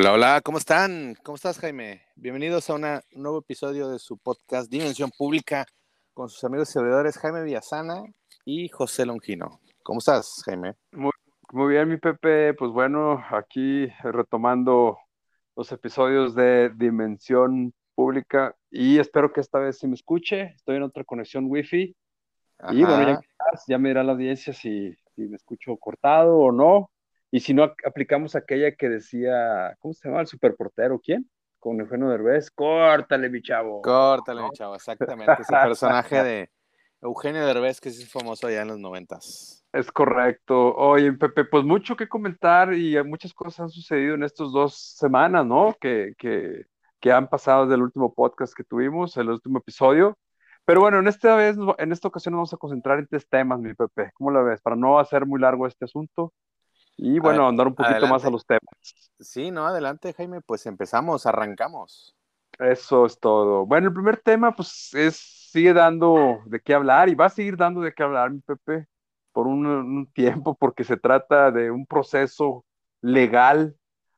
Hola, hola, ¿cómo están? ¿Cómo estás, Jaime? Bienvenidos a un nuevo episodio de su podcast Dimensión Pública con sus amigos y servidores Jaime Villasana y José Longino. ¿Cómo estás, Jaime? Muy, muy bien, mi Pepe. Pues bueno, aquí retomando los episodios de Dimensión Pública y espero que esta vez se me escuche. Estoy en otra conexión Wi-Fi. Y bueno, ya, ya me dirá la audiencia si, si me escucho cortado o no. Y si no aplicamos aquella que decía, ¿cómo se llama? El superportero, ¿quién? Con Eugenio Derbez, córtale, mi chavo. Córtale, mi chavo, exactamente. Ese personaje de Eugenio Derbez que es famoso allá en los noventas. Es correcto. Oye, Pepe, pues mucho que comentar y muchas cosas han sucedido en estas dos semanas, ¿no? Que, que, que han pasado desde el último podcast que tuvimos, el último episodio. Pero bueno, en esta vez, en esta ocasión nos vamos a concentrar en tres temas, mi Pepe. ¿Cómo lo ves? Para no hacer muy largo este asunto. Y bueno, andar un poquito más a los temas. Sí, no, adelante, Jaime, pues empezamos, arrancamos. Eso es todo. Bueno, el primer tema, pues, es, sigue dando de qué hablar y va a seguir dando de qué hablar, mi Pepe, por un, tiempo, porque se trata de un proceso legal,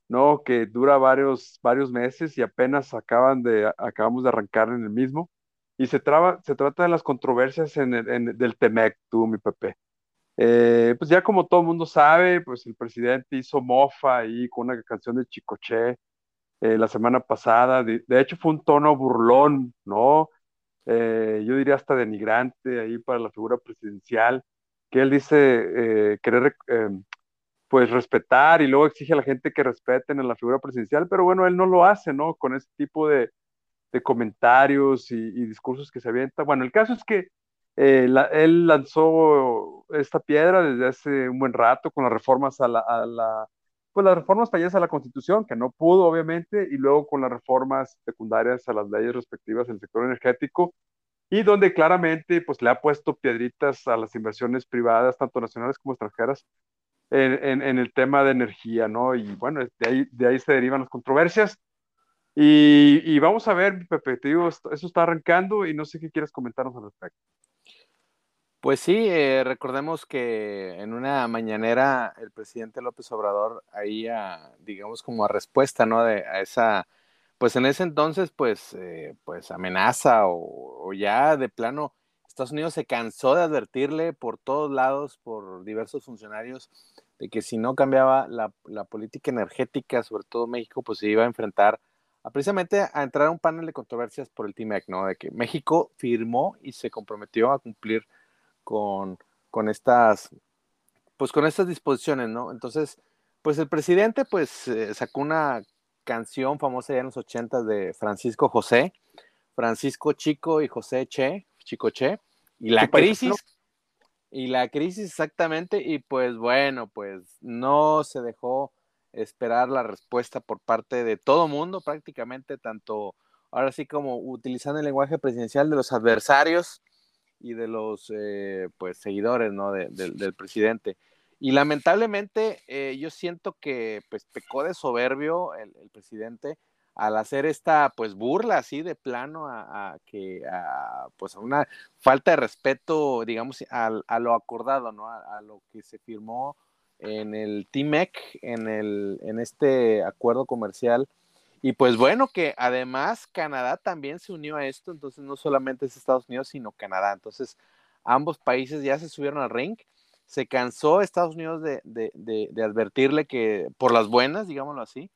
¿no? Que dura varios, varios meses y apenas acaban de, acabamos de arrancar en el mismo. Y se, traba, se trata de las controversias en el, del TEMEC, tú, mi Pepe. Eh, pues ya como todo el mundo sabe, pues el presidente hizo mofa ahí con una canción de Chicoche eh, la semana pasada. De, hecho fue un tono burlón, ¿no? Eh, yo diría hasta denigrante ahí para la figura presidencial, que él dice querer pues respetar y luego exige a la gente que respeten a la figura presidencial, pero bueno, él no lo hace, ¿no? Con ese tipo de, de comentarios y, y, discursos que se avienta. Bueno, el caso es que eh, él lanzó esta piedra desde hace un buen rato con las reformas a la, pues las reformas fallidas a la Constitución, que no pudo, obviamente, y luego con las reformas secundarias a las leyes respectivas del sector energético, y donde claramente pues, le ha puesto piedritas a las inversiones privadas, tanto nacionales como extranjeras, en, el tema de energía, ¿no? Y bueno, de ahí, de ahí se derivan las controversias. Y, vamos a ver, Pepe, te digo, eso está arrancando y no sé qué quieres comentarnos al respecto. Pues sí, eh, recordemos que en una mañanera el presidente López Obrador ahí, digamos como a respuesta, ¿no? De, a esa, pues en ese entonces, pues, eh, pues amenaza o, ya de plano, Estados Unidos se cansó de advertirle por todos lados, por diversos funcionarios, de que si no cambiaba la, política energética, sobre todo México, pues se iba a enfrentar a precisamente a entrar a un panel de controversias por el TMEC, ¿no? De que México firmó y se comprometió a cumplir con, con estas, pues con estas disposiciones, ¿no? Entonces, pues el presidente pues eh, sacó una canción famosa ya en los ochentas de Francisco José, Francisco Chico y José Che, Chico Che, y la crisis, y la crisis exactamente, y pues bueno, pues no se dejó esperar la respuesta por parte de todo mundo prácticamente, tanto ahora sí como utilizando el lenguaje presidencial de los adversarios, y de los eh, pues seguidores ¿no? del presidente. Y lamentablemente eh, yo siento que pues pecó de soberbio el, presidente al hacer esta pues burla así de plano a, que a, pues a una falta de respeto digamos a, lo acordado no a, lo que se firmó en el TIMEC en el en este acuerdo comercial y pues bueno, que además Canadá también se unió a esto, entonces no solamente es Estados Unidos, sino Canadá. Entonces ambos países ya se subieron al ring. Se cansó Estados Unidos de, de, advertirle que por las buenas, digámoslo así.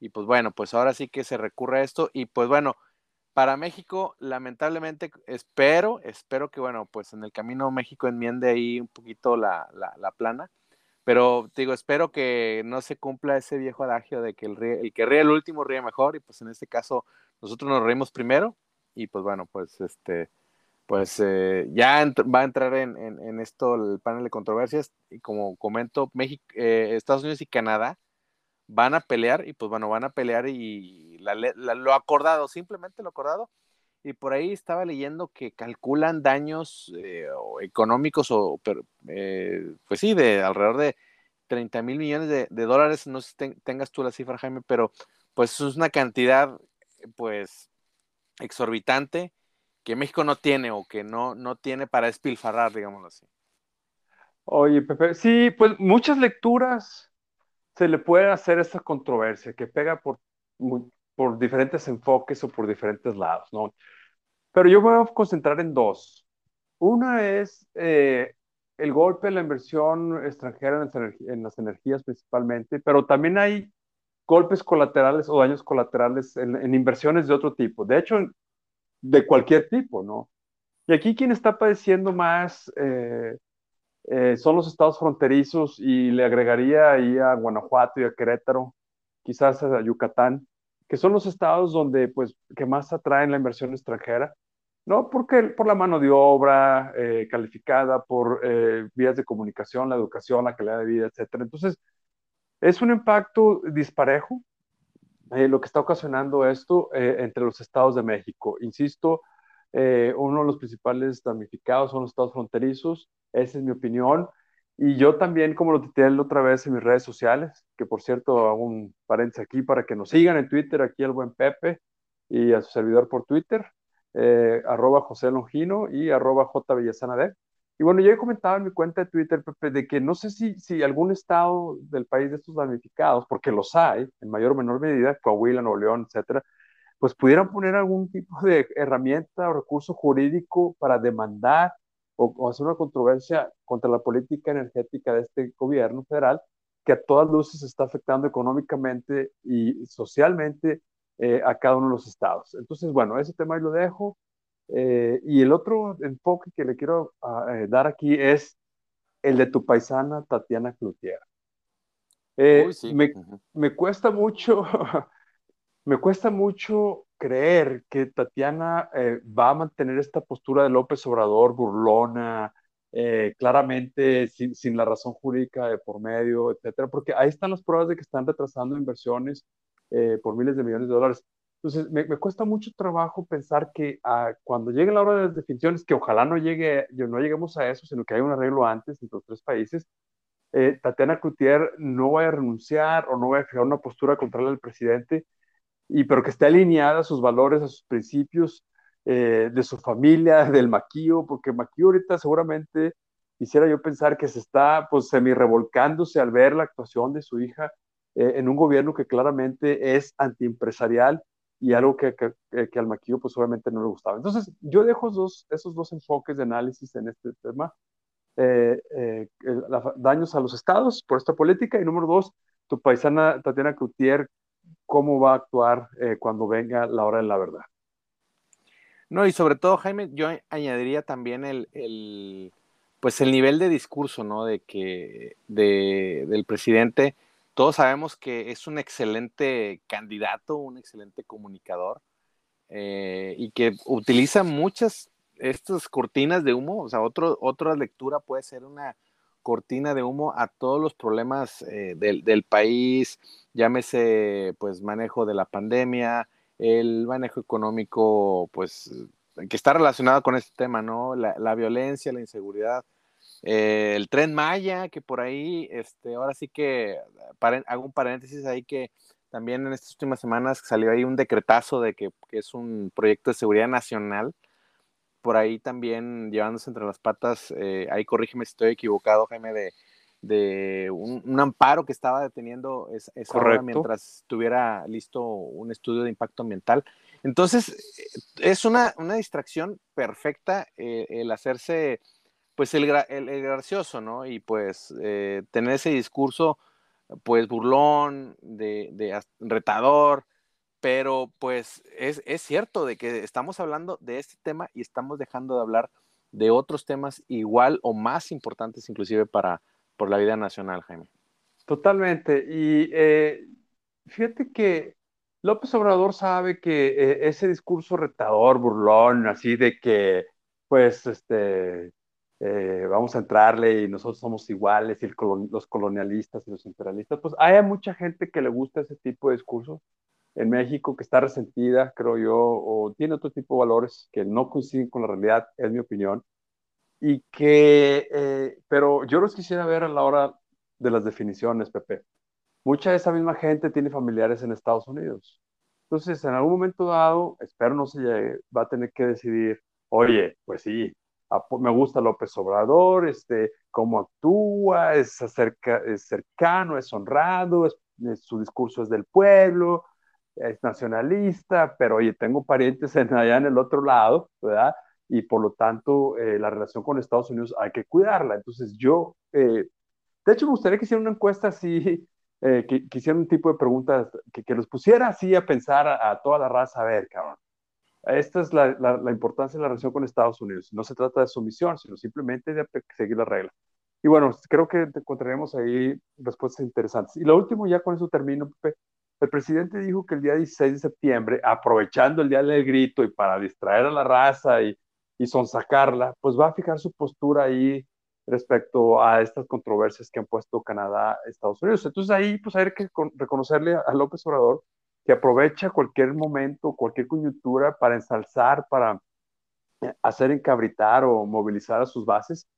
Y pues bueno, pues ahora sí que se recurre a esto. Y pues bueno, para México, lamentablemente, espero, espero que bueno, pues en el camino México enmiende ahí un poquito la, la, la plana pero digo, espero que no se cumpla ese viejo adagio de que el, el que ríe el último ríe mejor, y pues en este caso nosotros nos reímos primero, y pues bueno, pues este, pues eh, ya va a entrar en, en, esto el panel de controversias, y como comento, México, eh, Estados Unidos y Canadá van a pelear, y pues bueno, van a pelear y lo acordado, simplemente lo acordado, y por ahí estaba leyendo que calculan daños eh, económicos o, eh, pues sí, de alrededor de 30 mil millones de, dólares, no sé si tengas tú la cifra, Jaime, pero pues es una cantidad pues exorbitante que México no tiene o que no, no tiene para despilfarrar, digámoslo así. Oye, Pepe, sí, pues muchas lecturas se le puede hacer esta controversia que pega por, por diferentes enfoques o por diferentes lados, ¿no? Pero yo voy a concentrar en dos. Una es eh, el golpe de la inversión extranjera en las, energías principalmente, pero también hay golpes colaterales o daños colaterales en, inversiones de otro tipo. De hecho, de cualquier tipo, ¿no? Y aquí quien está padeciendo más eh, eh, son los estados fronterizos y le agregaría ahí a Guanajuato y a Querétaro, quizás a Yucatán, que son los estados donde, pues, que más atraen la inversión extranjera, ¿no? Porque por la mano de obra eh, calificada, por eh, vías de comunicación, la educación, la calidad de vida, etcétera. Entonces, es un impacto disparejo lo que está ocasionando esto entre los estados de México. Insisto, uno de los principales damnificados son los estados fronterizos, esa es mi opinión. Y yo también, como lo tité otra vez en mis redes sociales, que por cierto hago un paréntesis aquí para que nos sigan en Twitter, aquí al buen Pepe y a su servidor por Twitter, eh, arroba José Longino y arroba J. Y bueno, yo he comentado en mi cuenta de Twitter, de que no sé si, si algún estado del país de estos damnificados, porque los hay, en mayor o menor medida, Coahuila, Nuevo León, etcétera, pues pudieran poner algún tipo de herramienta o recurso jurídico para demandar o, hacer una controversia contra la política energética de este gobierno federal que a todas luces está afectando económicamente y socialmente eh, a cada uno de los estados. Entonces, bueno, ese tema ahí lo dejo. Eh, y el otro enfoque que le quiero ah, eh, dar aquí es el de tu paisana Tatiana Cloutier. me, me, cuesta mucho, me cuesta mucho creer que Tatiana va a mantener esta postura de López Obrador burlona, eh, claramente sin, la razón jurídica de por medio, etcétera, porque ahí están las pruebas de que están retrasando inversiones eh, por miles de millones de dólares. Entonces, me, cuesta mucho trabajo pensar que ah, cuando llegue la hora de las definiciones, que ojalá no, llegue, no lleguemos a eso, sino que haya un arreglo antes entre los tres países, Tatiana Cloutier no vaya a renunciar o no vaya a fijar una postura contraria al presidente, y pero que esté alineada a sus valores, a sus principios, eh, de su familia, del maquillo, porque maquillo ahorita seguramente quisiera yo pensar que se está pues semi revolcándose al ver la actuación de su hija eh, en un gobierno que claramente es antiempresarial y algo que, que, al maquillo pues obviamente no le gustaba. Entonces yo dejo esos, dos enfoques de análisis en este tema. Eh, daños a los estados por esta política y número dos, tu paisana Tatiana Cloutier cómo va a actuar eh, cuando venga la hora de la verdad. No, y sobre todo, Jaime, yo añadiría también el, pues el nivel de discurso, ¿no? De que del presidente, todos sabemos que es un excelente candidato, un excelente comunicador, eh, y que utiliza muchas estas cortinas de humo, o sea, otro, otra lectura puede ser una cortina de humo a todos los problemas eh, del, país, llámese pues manejo de la pandemia, el manejo económico, pues que está relacionado con este tema, ¿no? La, violencia, la inseguridad, eh, el tren Maya, que por ahí, este, ahora sí que hago un paréntesis ahí que también en estas últimas semanas salió ahí un decretazo de que, que es un proyecto de seguridad nacional por ahí también llevándose entre las patas, eh, ahí corrígeme si estoy equivocado, Jaime, de, de un, amparo que estaba deteniendo esa, hora mientras tuviera listo un estudio de impacto ambiental. Entonces, eh, es una, una distracción perfecta eh, el hacerse, pues, el, el, gracioso, ¿no? Y pues tener ese discurso, pues, burlón, de, de retador, pero pues es, cierto de que estamos hablando de este tema y estamos dejando de hablar de otros temas igual o más importantes inclusive para por la vida nacional, Jaime. Totalmente. Y eh, fíjate que López Obrador sabe que eh, ese discurso retador, burlón, así de que, pues, este, eh, vamos a entrarle y nosotros somos iguales, y los colonialistas y los imperialistas, pues hay mucha gente que le gusta ese tipo de discurso en México que está resentida, creo yo, o tiene otro tipo de valores que no coinciden con la realidad, es mi opinión, y que, eh, pero yo los quisiera ver a la hora de las definiciones, Pepe. Mucha de esa misma gente tiene familiares en Estados Unidos. Entonces, en algún momento dado, espero no se llegue, va a tener que decidir, oye, pues sí, me gusta López Obrador, este, cómo actúa, es, acerca, es cercano, es honrado, su discurso es del pueblo, es nacionalista, pero oye, tengo parientes en, allá en el otro lado, ¿verdad? Y por lo tanto, eh, la relación con Estados Unidos hay que cuidarla. Entonces yo, eh, de hecho, me gustaría que hiciera una encuesta así, eh, que, que un tipo de preguntas, que, que los pusiera así a pensar a, a toda la raza, a ver, cabrón, esta es la, importancia de la relación con Estados Unidos. No se trata de sumisión, sino simplemente de seguir las reglas. Y bueno, creo que encontraremos ahí respuestas interesantes. Y lo último, ya con eso termino. El presidente dijo que el día 16 de septiembre, aprovechando el día del grito y para distraer a la raza y, y sonsacarla, pues va a fijar su postura ahí respecto a estas controversias que han puesto Canadá, Estados Unidos. Entonces ahí pues hay que reconocerle a López Obrador que aprovecha cualquier momento, cualquier coyuntura para ensalzar, para hacer encabritar o movilizar a sus bases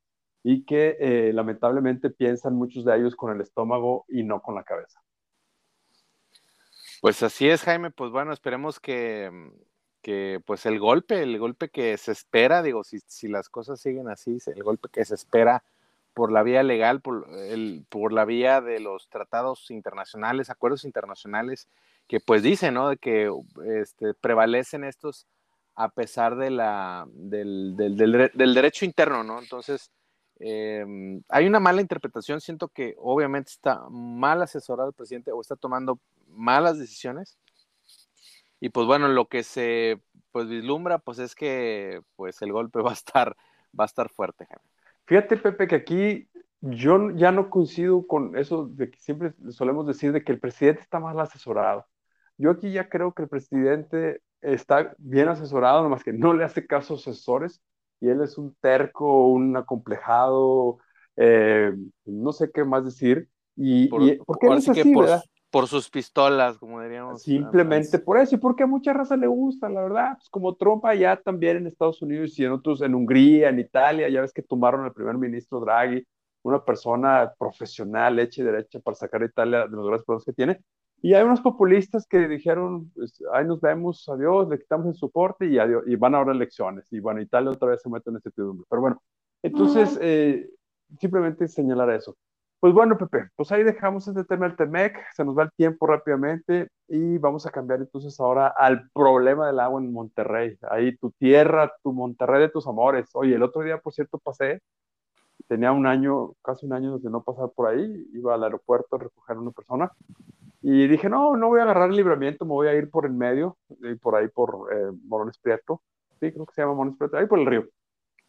y que eh, lamentablemente piensan muchos de ellos con el estómago y no con la cabeza. Pues así es, Jaime. Pues bueno, esperemos que, que pues el golpe, el golpe que se espera, digo, si, si las cosas siguen así, el golpe que se espera por la vía legal, por, el, por la vía de los tratados internacionales, acuerdos internacionales, que pues dice, ¿no? De que este, prevalecen estos a pesar de la, del, del, derecho interno, ¿no? Entonces, em, hay una mala interpretación, siento que obviamente está mal asesorado el presidente o está tomando malas decisiones. Y pues bueno, lo que se pues vislumbra pues es que pues el golpe va a estar va a estar fuerte. Fíjate Pepe que aquí yo ya no coincido con eso de que siempre solemos decir de que el presidente está mal asesorado. Yo aquí ya creo que el presidente está bien asesorado, nomás que no le hace caso a asesores y él es un terco, un acomplejado, eh, no sé qué más decir. Y, por, qué es así, por, sus pistolas, como diríamos. Simplemente por eso, y porque a mucha raza le gusta, la verdad. Pues como Trump allá también en Estados Unidos y en otros, en Hungría, en Italia, ya ves que tomaron al primer ministro Draghi, una persona profesional, hecha y derecha para sacar a Italia de los grandes problemas que tiene. Y hay unos populistas que dijeron, pues, ahí nos vemos, adiós, le quitamos el soporte y, adiós, y van ahora elecciones. Y bueno, Italia otra vez se mete en incertidumbre. Pero bueno, entonces, eh, simplemente señalar eso. Pues bueno, Pepe, pues ahí dejamos este tema del TEMEC, se nos va el tiempo rápidamente y vamos a cambiar entonces ahora al problema del agua en Monterrey. Ahí tu tierra, tu Monterrey de tus amores. Oye, el otro día, por cierto, pasé, tenía un año, casi un año de no pasar por ahí, iba al aeropuerto a recoger a una persona y dije, no, no voy a agarrar el libramiento, me voy a ir por el medio, y por ahí por eh, Morones Prieto. Sí, creo que se llama Morones Prieto, ahí por el río.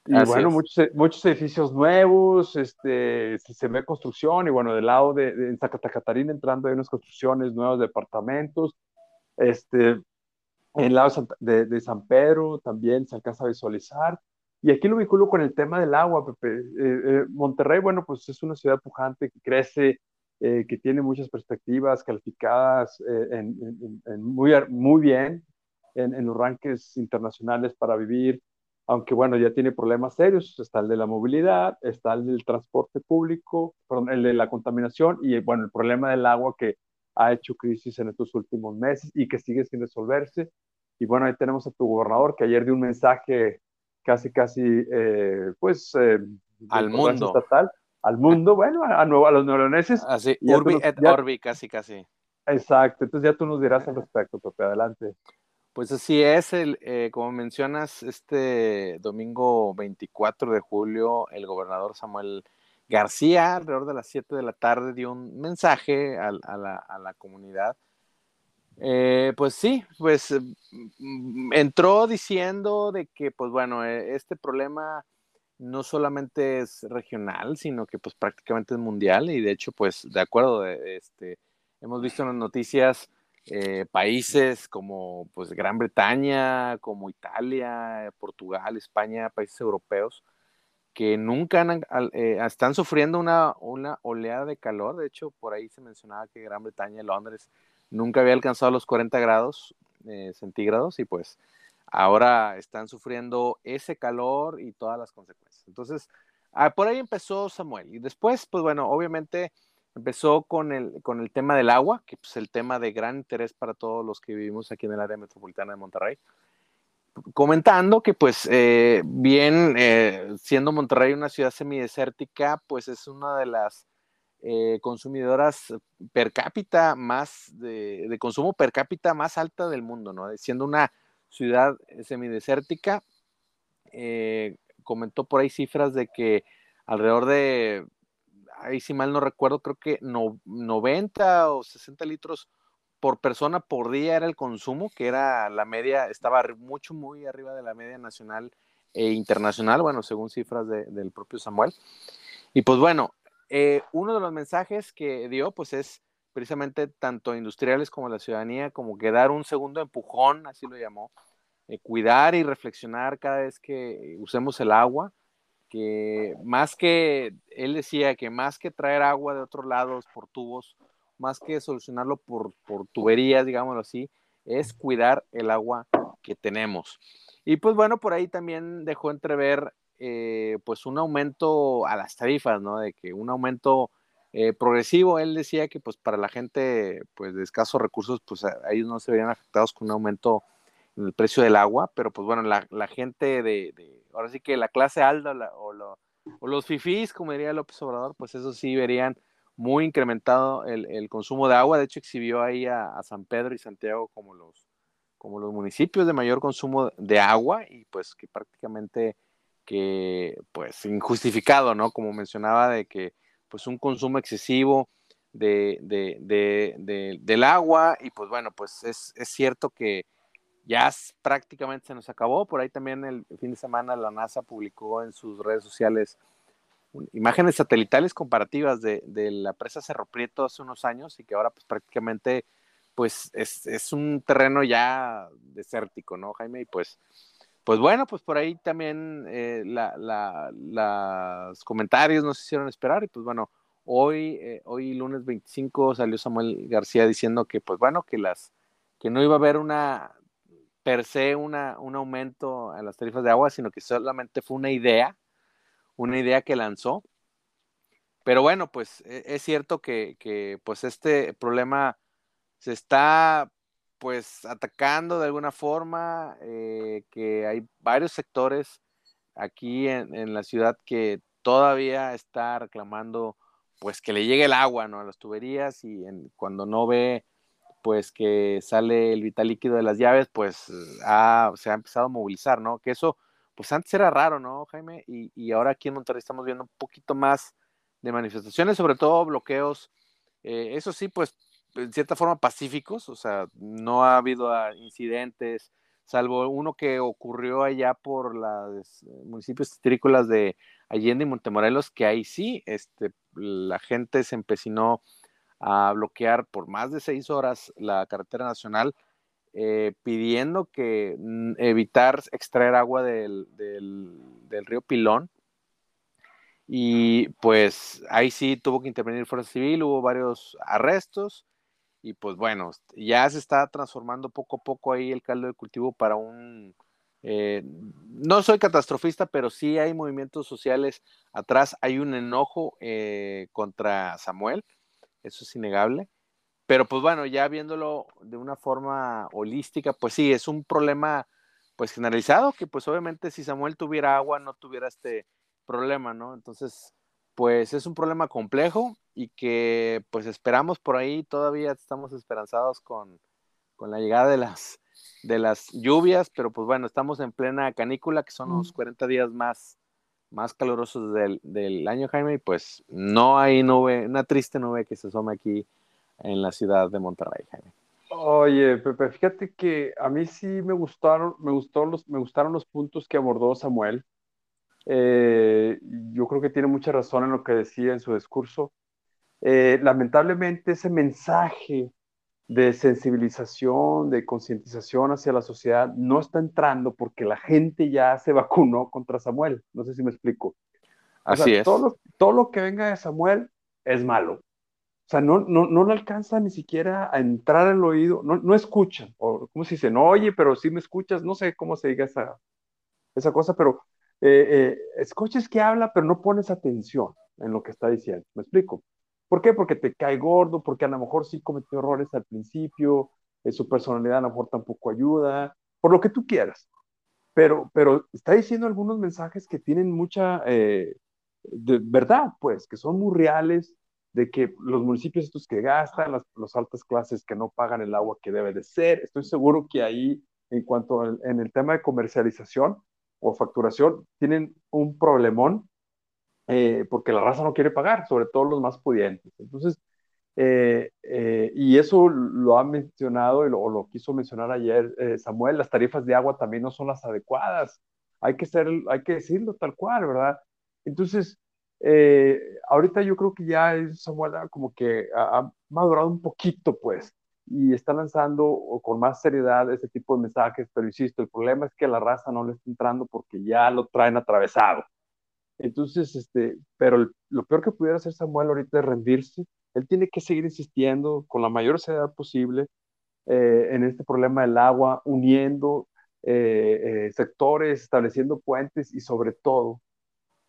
Y bueno, muchos, e, muchos edificios nuevos, este, se ve construcción, y bueno, del lado de, de en Catarina entrando hay unas construcciones, nuevos departamentos. Este, en el lado de, de, San Pedro también se alcanza a visualizar. Y aquí lo vinculo con el tema del agua, Pepe. Eh, eh, Monterrey, bueno, pues es una ciudad pujante que crece, eh, que tiene muchas perspectivas calificadas eh, en, muy, muy bien en, los rankings internacionales para vivir, aunque bueno, ya tiene problemas serios, está el de la movilidad, está el del transporte público, perdón, el de la contaminación y bueno, el problema del agua que ha hecho crisis en estos últimos meses y que sigue sin resolverse. Y bueno, ahí tenemos a tu gobernador que ayer dio un mensaje casi, casi, eh, pues, al mundo. Estatal, al mundo, bueno, a, nuevo, a los neoloneses. Así, urbi et orbi, casi, casi. Exacto, entonces ya tú nos dirás al respecto, Pepe, adelante. Pues así es, el, eh, como mencionas, este domingo 24 de julio, el gobernador Samuel García, alrededor de las 7 de la tarde, dio un mensaje a, la, a la, comunidad. Eh, pues sí, pues mm, entró diciendo de que, pues bueno, e, este problema no solamente es regional, sino que pues prácticamente es mundial y de hecho pues de acuerdo, este, hemos visto en las noticias eh, países como pues Gran Bretaña, como Italia, Portugal, España, países europeos que nunca eh, están sufriendo una, una oleada de calor, de hecho por ahí se mencionaba que Gran Bretaña y Londres nunca había alcanzado los 40 grados eh, centígrados y pues ahora están sufriendo ese calor y todas las consecuencias. Entonces, ah, por ahí empezó Samuel. Y después, pues bueno, obviamente empezó con el, con el tema del agua, que es pues, el tema de gran interés para todos los que vivimos aquí en el área metropolitana de Monterrey. comentando que pues eh, bien, eh, siendo Monterrey una ciudad semidesértica, pues es una de las eh, consumidoras per cápita más, de, de, consumo per cápita más alta del mundo, ¿no? Siendo una ciudad semidesértica, comentó por ahí cifras de que alrededor de, ahí si mal no recuerdo, creo que no, 90 o 60 litros por persona por día era el consumo, que era la media, estaba mucho, muy arriba de la media nacional e internacional, bueno, según cifras de, del propio Samuel. Y pues bueno, eh, uno de los mensajes que dio, pues es precisamente tanto industriales como la ciudadanía, como que dar un segundo empujón, así lo llamó, eh, cuidar y reflexionar cada vez que usemos el agua, que más que, él decía que más que traer agua de otros lados por tubos, más que solucionarlo por, por tuberías, digámoslo así, es cuidar el agua que tenemos. Y pues bueno, por ahí también dejó entrever eh, pues un aumento a las tarifas, ¿no? De que un aumento eh, progresivo, él decía que pues para la gente pues de escasos recursos, pues ellos no se verían afectados con un aumento en el precio del agua, pero pues bueno, la, la gente de, de, ahora sí que la clase alta o, o, los fifís, como diría López Obrador, pues eso sí verían muy incrementado el, consumo de agua. De hecho, exhibió ahí a, San Pedro y Santiago como los, como los municipios de mayor consumo de agua y pues que prácticamente que pues injustificado, ¿no? Como mencionaba de que pues un consumo excesivo de, del agua y pues bueno, pues es, es cierto que ya prácticamente se nos acabó. Por ahí también el fin de semana la NASA publicó en sus redes sociales imágenes satelitales comparativas de, la presa Cerro Prieto hace unos años y que ahora pues prácticamente pues es, un terreno ya desértico, ¿no, Jaime? Y pues, pues bueno, pues por ahí también eh, los comentarios nos hicieron esperar y pues bueno, hoy, eh, hoy lunes 25 salió Samuel García diciendo que pues bueno, que las que no iba a haber una per se una, un aumento en las tarifas de agua, sino que solamente fue una idea una idea que lanzó. Pero bueno, pues e, es cierto que, pues este problema se está pues atacando de alguna forma, eh, que hay varios sectores aquí en, la ciudad que todavía está reclamando pues que le llegue el agua ¿no? a las tuberías y cuando no ve pues que sale el vital líquido de las llaves, pues se ha empezado a movilizar, ¿no? Que eso pues antes era raro, ¿no, Jaime? Y, ahora aquí en Monterrey estamos viendo un poquito más de manifestaciones, sobre todo bloqueos, eh, eso sí, pues en cierta forma pacíficos, o sea, no ha habido ah, incidentes, salvo uno que ocurrió allá por los municipios citrícolas de Allende y Montemorelos, que ahí sí, este, la gente se empecinó a bloquear por más de seis horas la carretera nacional eh, pidiendo que mm, evitar extraer agua del, río Pilón. Y pues ahí sí tuvo que intervenir Fuerza Civil, hubo varios arrestos y pues bueno, ya se está transformando poco a poco ahí el caldo de cultivo para un... Eh, no soy catastrofista, pero sí hay movimientos sociales atrás, hay un enojo eh, contra Samuel, eso es innegable. Pero pues bueno, ya viéndolo de una forma holística, pues sí, es un problema pues generalizado, que pues obviamente si Samuel tuviera agua no tuviera este problema, ¿no? Entonces, pues es un problema complejo y que pues esperamos por ahí, todavía estamos esperanzados con, la llegada de las, de las lluvias, pero pues bueno, estamos en plena canícula, que son los 40 días más, más calurosos del, del año, Jaime, y pues no hay nube, una triste nube que se asome aquí en la ciudad de Monterrey, Jaime. Oye, Pepe, fíjate que a mí sí me gustaron, me gustó los, me gustaron los puntos que abordó Samuel. Eh, yo creo que tiene mucha razón en lo que decía en su discurso. Eh, lamentablemente ese mensaje de sensibilización, de concientización hacia la sociedad no está entrando porque la gente ya se vacunó contra Samuel. No sé si me explico. Así es. Todo todo lo que venga de Samuel es malo. O sea, no, no, no le alcanza ni siquiera a entrar al oído, no, no escuchan, o cómo se dice, no oye, pero sí me escuchas, no sé cómo se diga esa, esa cosa, pero eh, eh, escuches que habla, pero no pones atención en lo que está diciendo, ¿me explico? ¿Por qué? Porque te cae gordo, porque a lo mejor sí cometió errores al principio, eh, su personalidad a lo mejor tampoco ayuda, por lo que tú quieras. pero, pero está diciendo algunos mensajes que tienen mucha eh, verdad, pues, que son muy reales, de que los municipios estos que gastan, las, altas clases que no pagan el agua que debe de ser, estoy seguro que ahí, en cuanto en el tema de comercialización o facturación, tienen un problemón eh, porque la raza no quiere pagar, sobre todo los más pudientes. Entonces, eh, eh, y eso lo ha mencionado o lo quiso mencionar ayer Samuel, las tarifas de agua también no son las adecuadas. Hay que, ser, hay que decirlo tal cual, ¿verdad? Entonces, ahorita yo creo que ya Samuel como que ha, madurado un poquito, pues, y está lanzando con más seriedad ese tipo de mensajes, pero insisto, el problema es que la raza no le está entrando porque ya lo traen atravesado. Entonces, este, pero lo peor que pudiera hacer Samuel ahorita es rendirse. Él tiene que seguir insistiendo con la mayor seriedad posible eh, en este problema del agua, uniendo eh, sectores, estableciendo puentes y sobre todo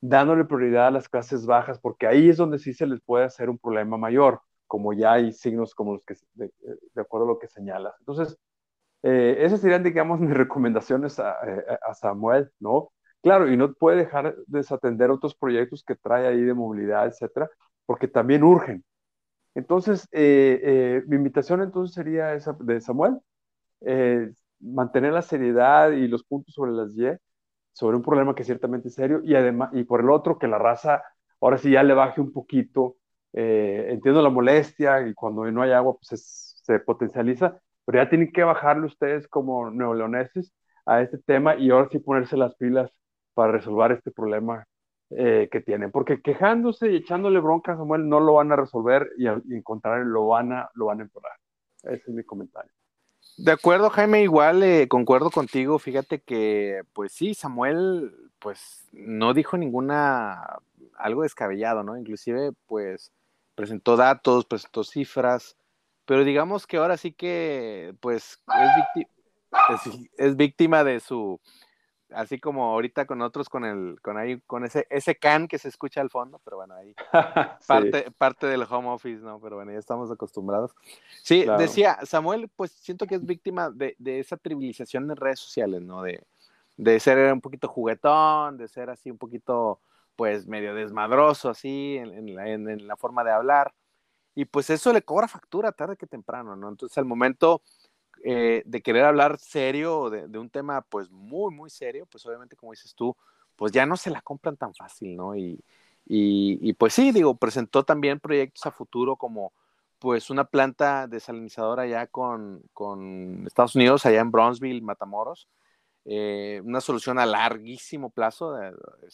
dándole prioridad a las clases bajas, porque ahí es donde sí se les puede hacer un problema mayor, como ya hay signos como los que, de, acuerdo a lo que señalas. Entonces, eh, esas serían, digamos, mis recomendaciones a, eh, a, Samuel, ¿no? Claro, y no puede dejar de desatender otros proyectos que trae ahí de movilidad, etcétera, porque también urgen. Entonces, eh, eh, mi invitación entonces sería esa de Samuel, mantener la seriedad y los puntos sobre las Y, sobre un problema que ciertamente es serio y además, y por el otro, que la raza ahora sí ya le baje un poquito. Eh, entiendo la molestia y cuando no hay agua, pues se potencializa, pero ya tienen que bajarle ustedes como neoleoneses a este tema y ahora sí ponerse las pilas para resolver este problema eh, que tienen, porque quejándose y echándole bronca a Samuel no lo van a resolver y al encontrar lo van a, lo van a empeorar. Ese es mi comentario. De acuerdo, Jaime, igual eh, concuerdo contigo. Fíjate que, pues sí, Samuel, pues no dijo ninguna, algo descabellado, ¿no? Inclusive, pues presentó datos, presentó cifras, pero digamos que ahora sí que, pues, es víctima de su, así como ahorita con otros con el con ahí con ese ese can que se escucha al fondo, pero bueno, ahí parte parte del home office, ¿no? Pero bueno, ya estamos acostumbrados. Sí, decía Samuel, pues siento que es víctima de, de, esa trivialización en redes sociales, ¿no? De, de ser un poquito juguetón, de ser así un poquito pues medio desmadroso así en, la, forma de hablar. Y pues eso le cobra factura tarde que temprano, ¿no? Entonces al momento eh, de querer hablar serio de, un tema pues muy, muy serio, pues obviamente como dices tú, pues ya no se la compran tan fácil, ¿no? Y, y, pues sí, digo, presentó también proyectos a futuro como pues una planta desalinizadora allá con, con Estados Unidos, allá en Bronzeville, Matamoros, eh, una solución a larguísimo plazo,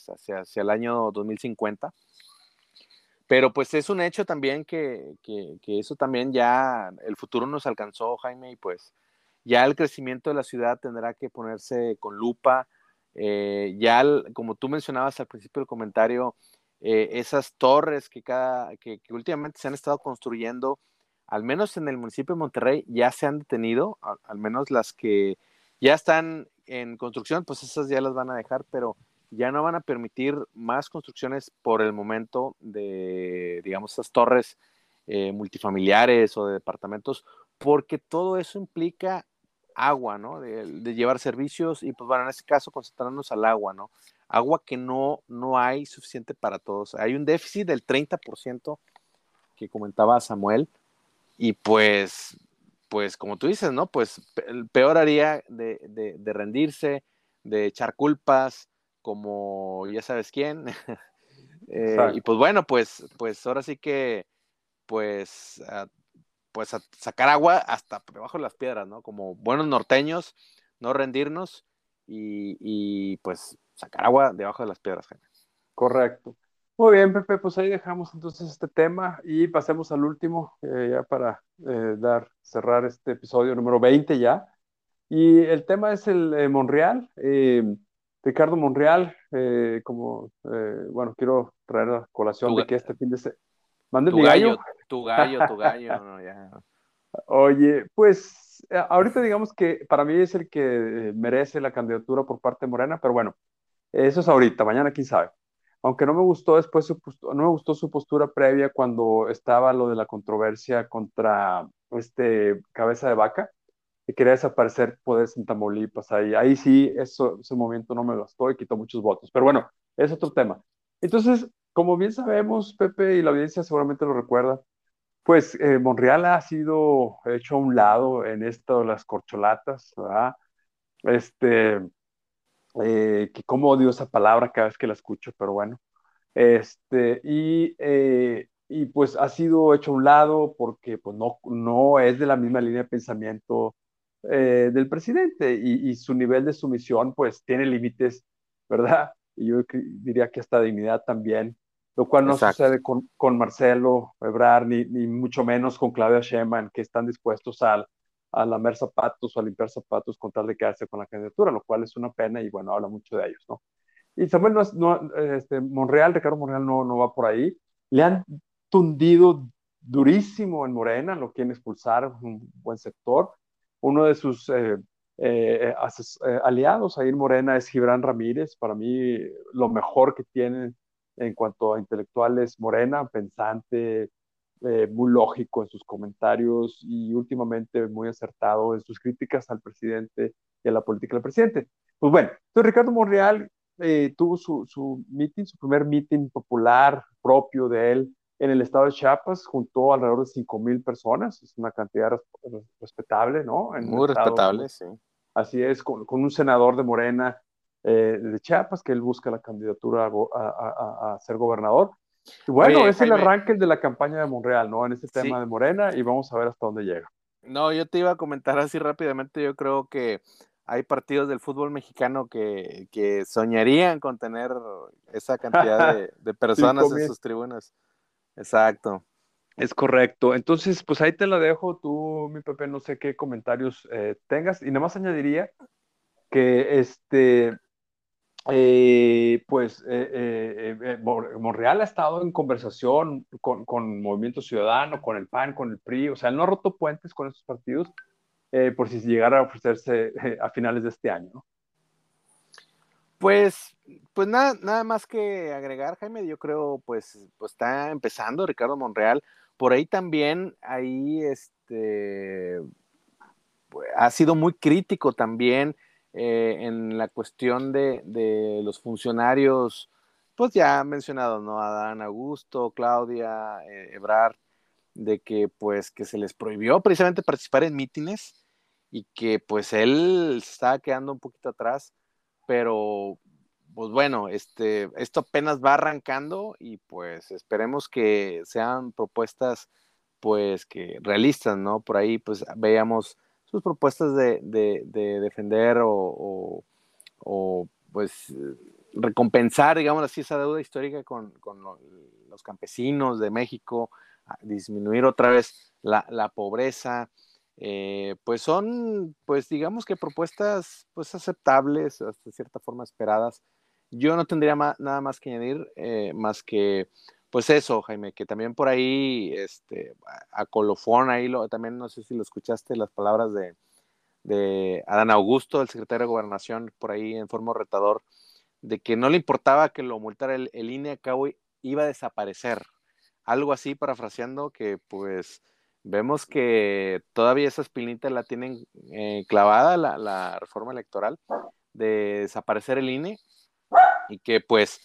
hacia, hacia, el año 2050. Pero pues es un hecho también que, que, eso también ya, el futuro nos alcanzó, Jaime, y pues ya el crecimiento de la ciudad tendrá que ponerse con lupa. Eh, ya, como tú mencionabas al principio del comentario, eh, esas torres que, cada, que, últimamente se han estado construyendo, al menos en el municipio de Monterrey, ya se han detenido, al menos las que ya están en construcción, pues esas ya las van a dejar, pero ya no van a permitir más construcciones por el momento de, digamos, esas torres eh, multifamiliares o de departamentos, porque todo eso implica agua, ¿no? De, llevar servicios y, pues, bueno, en este caso concentrarnos al agua, ¿no? Agua que no, no hay suficiente para todos. Hay un déficit del 30% que comentaba Samuel y pues, pues como tú dices, ¿no? Pues peor haría de, de rendirse, de echar culpas, como ya sabes quién. Eh, y pues bueno, pues, pues ahora sí que, pues, pues a sacar agua hasta debajo de las piedras, ¿no? Como buenos norteños, no rendirnos y, pues sacar agua debajo de las piedras, Correcto. Muy bien, Pepe, pues ahí dejamos entonces este tema y pasemos al último, eh, ya para eh, dar, cerrar este episodio número 20 ya. Y el tema es el Monreal. Ricardo Monreal, eh, como, eh, bueno, quiero traer la colación de que este fin de semana... tu gallo, Tu gallo, tu gallo, Oye, pues eh, ahorita digamos que para mí es el que merece la candidatura por parte de Morena, pero bueno, eso es ahorita, mañana quién sabe. Aunque no me gustó después su no me gustó su postura previa cuando estaba lo de la controversia contra este cabeza de vaca, quería desaparecer poderes en Tamaulipas. Ahí, ahí sí, eso, ese movimiento no me gustó y quitó muchos votos. Pero bueno, es otro tema. Entonces, como bien sabemos, Pepe y la audiencia seguramente lo recuerda, pues eh, Monreal ha sido hecho a un lado en esto de las corcholatas, ¿verdad? Este, eh, que cómo odio esa palabra cada vez que la escucho, pero bueno. Este, y, eh, y pues ha sido hecho a un lado porque pues no, no es de la misma línea de pensamiento eh, del presidente y, y, su nivel de sumisión pues tiene límites, ¿verdad? Y yo diría que esta dignidad también lo cual no Exacto. sucede con, con, Marcelo Ebrard, ni, ni, mucho menos con Claudia Sheinbaum, que están dispuestos a, a lamer zapatos o a limpiar zapatos con tal de quedarse con la candidatura, lo cual es una pena y bueno, habla mucho de ellos, ¿no? Y Samuel no, es, no este, Monreal, Ricardo Monreal no, no va por ahí, le han tundido durísimo en Morena, lo quieren expulsar, un buen sector, uno de sus eh, eh, eh, aliados ahí en Morena es Gibran Ramírez, para mí lo mejor que tienen en cuanto a intelectuales morena, pensante, eh, muy lógico en sus comentarios y últimamente muy acertado en sus críticas al presidente y a la política del presidente. Pues bueno, entonces Ricardo Monreal eh, tuvo su, su meeting, su primer meeting popular propio de él en el estado de Chiapas, juntó alrededor de 5 mil personas, es una cantidad respetable, ¿no? En muy respetable, sí. Así es, con, con, un senador de Morena eh, de Chiapas, que él busca la candidatura a, a, ser gobernador. Bueno, es el arranque de la campaña de Monreal, ¿no? En este tema de Morena y vamos a ver hasta dónde llega. No, yo te iba a comentar así rápidamente, yo creo que hay partidos del fútbol mexicano que, que soñarían con tener esa cantidad de, de personas en sus tribunas. Exacto. Es correcto. Entonces, pues ahí te la dejo. Tú, mi Pepe, no sé qué comentarios eh, tengas. Y nada más añadiría que este, eh, pues eh, eh, Monreal ha estado en conversación con, con, Movimiento Ciudadano, con el PAN, con el PRI, o sea, no ha roto puentes con esos partidos por si llegara a ofrecerse a finales de este año. Pues, pues nada, nada más que agregar, Jaime, yo creo, pues, pues está empezando Ricardo Monreal. Por ahí también, ahí este, ha sido muy crítico también eh, en la cuestión de, de, los funcionarios, pues ya mencionado, ¿no? Adán Augusto, Claudia, eh, Ebrard, de que pues que se les prohibió precisamente participar en mítines y que pues él se estaba quedando un poquito atrás, pero pues bueno, este, esto apenas va arrancando y pues esperemos que sean propuestas pues que realistas, ¿no? Por ahí pues veamos sus propuestas de, defender o, pues recompensar, digamos así, esa deuda histórica con, los campesinos de México, disminuir otra vez la, pobreza, eh, pues son, pues digamos que propuestas pues aceptables, hasta cierta forma esperadas. Yo no tendría nada más que añadir, eh, más que pues eso, Jaime, que también por ahí, este, a colofón, ahí lo, también no sé si lo escuchaste, las palabras de, de Adán Augusto, el secretario de Gobernación, por ahí en forma retador, de que no le importaba que lo multara el, el INE, cabo iba a desaparecer. Algo así, parafraseando, que pues vemos que todavía esa espinita la tienen eh, clavada, la, la reforma electoral, de desaparecer el INE, y que pues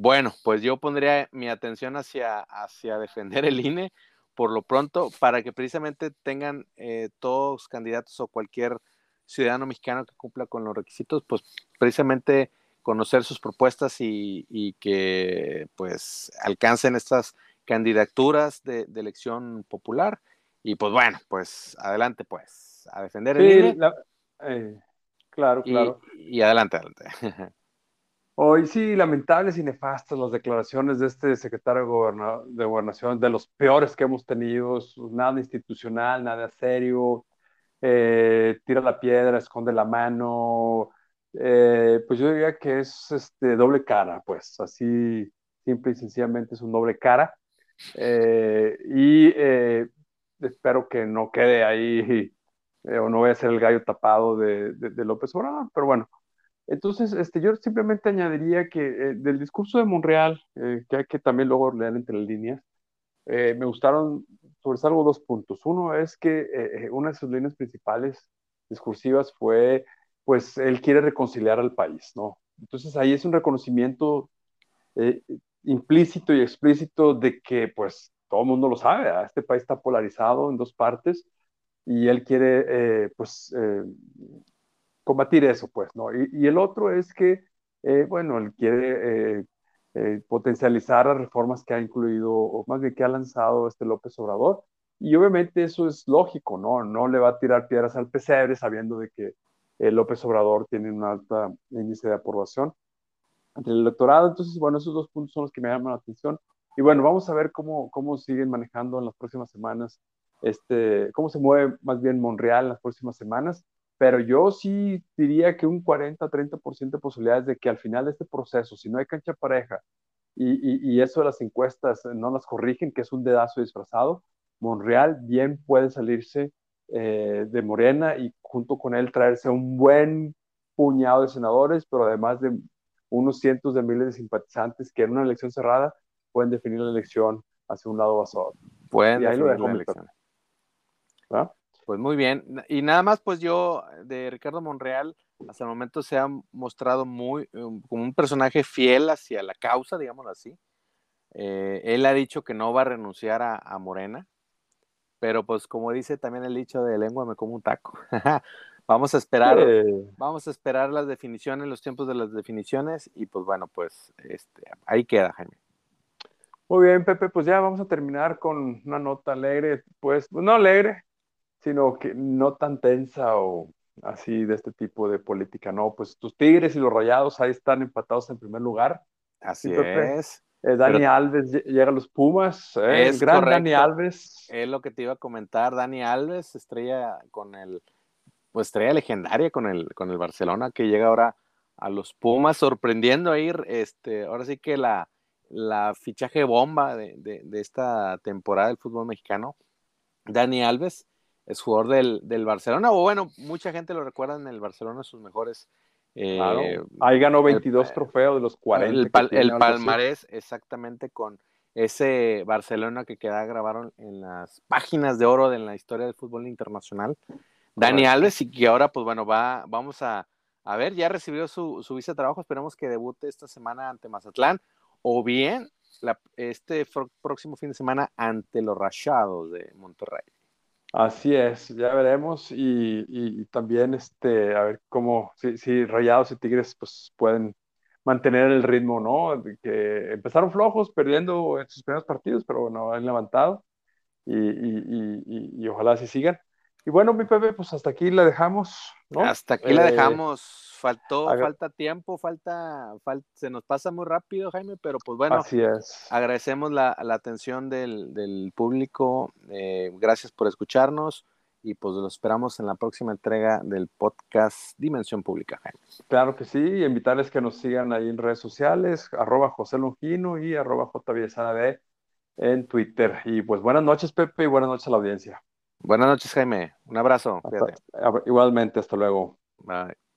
bueno, pues yo pondría mi atención hacia, hacia defender el INE por lo pronto, para que precisamente tengan eh, todos candidatos o cualquier ciudadano mexicano que cumpla con los requisitos, pues precisamente conocer sus propuestas y, que pues alcancen estas candidaturas de, elección popular. Y pues bueno, pues adelante pues, a defender el INE. Eh, claro, claro. y adelante, adelante. Hoy sí, lamentables y nefastas las declaraciones de este secretario de, Gobernación, de los peores que hemos tenido, nada institucional, nada serio, eh, tira la piedra, esconde la mano, eh, pues yo diría que es este, doble cara, pues así simple y sencillamente es un doble cara. Eh, y espero que no quede ahí o no vaya a ser el gallo tapado de López Obrador, pero bueno, entonces, este, yo simplemente añadiría que eh, del discurso de Monreal, eh, que hay que también luego leer entre líneas, eh, me gustaron, sobresalgo dos puntos. Uno es que una de sus líneas principales discursivas fue, pues él quiere reconciliar al país, ¿no? Entonces ahí es un reconocimiento eh, implícito y explícito de que pues todo el mundo lo sabe, este país está polarizado en dos partes y él quiere eh, pues eh, combatir eso, pues, ¿no? Y, el otro es que, bueno, él quiere potencializar las reformas que ha incluido, o más bien que ha lanzado este López Obrador, y obviamente eso es lógico, ¿no? No le va a tirar piedras al pesebre sabiendo de que López Obrador tiene un alto índice de aprobación ante el electorado. Entonces, bueno, esos dos puntos son los que me llaman la atención. Y bueno, vamos a ver cómo, cómo siguen manejando en las próximas semanas, este, cómo se mueve más bien Monreal en las próximas semanas. Pero yo sí diría que un 40-30% de posibilidades de que al final de este proceso, si no hay cancha pareja y, y, eso de las encuestas no las corrigen, que es un dedazo disfrazado, Monreal bien puede salirse eh, de Morena y junto con él traerse un buen puñado de senadores, pero además de unos cientos de miles de simpatizantes que en una elección cerrada pueden definir la elección hacia un lado o hacia otro. Pueden definir la elección. Pues muy bien. Y nada más, pues yo, de Ricardo Monreal, hasta el momento se ha mostrado muy um, como un personaje fiel hacia la causa, digámoslo así. Eh, él ha dicho que no va a renunciar a, Morena, pero pues como dice también el dicho de lengua me como un taco. Vamos a esperar, vamos a esperar las definiciones, los tiempos de las definiciones y pues bueno, pues este, ahí queda, Jaime. Muy bien, Pepe, pues ya vamos a terminar con una nota alegre, pues no alegre, sino que no tan tensa o así de este tipo de política, ¿no? Pues tus Tigres y los Rayados ahí están empatados en primer lugar. Así es. Eh, Dani Alves llega a los Pumas, ¿eh? es gran Dani Alves. Es lo que te iba a comentar, Dani Alves, estrella con el pues estrella legendaria con el, con el Barcelona que llega ahora a los Pumas, sorprendiendo a ir, este, ahora sí que la, la fichaje bomba de, de, esta temporada del fútbol mexicano, Dani Alves, es jugador del, del, Barcelona, o bueno, mucha gente lo recuerda en el Barcelona, sus mejores. Eh, Ahí ganó 22 trofeos de los 40. El, el palmarés, exactamente con ese Barcelona que queda grabaron en las páginas de oro de la historia del fútbol internacional. Dani Alves, y que ahora, pues bueno, va, vamos a, a ver, ya recibió su, su visa de trabajo, esperemos que debute esta semana ante Mazatlán, o bien este próximo fin de semana ante los Rayados de Monterrey. Así es, ya veremos y, y, también este, a ver cómo, si, si, Rayados y Tigres pues pueden mantener el ritmo, ¿no? que empezaron flojos, perdiendo en sus primeros partidos, pero bueno, han levantado y, y ojalá así sigan. Y bueno, mi Pepe, pues hasta aquí la dejamos, ¿no? Hasta aquí la eh, dejamos. Faltó, falta tiempo, falta, se nos pasa muy rápido, Jaime, pero pues bueno, Así es. agradecemos la, atención del, público, eh, gracias por escucharnos y pues los esperamos en la próxima entrega del podcast Dimensión Pública, Jaime. Claro que sí, y invitarles que nos sigan ahí en redes sociales, arroba José Longino y arroba JVSAD en Twitter. Y pues buenas noches, Pepe, y buenas noches a la audiencia. Buenas noches, Jaime. Un abrazo. igualmente, hasta luego. Bye.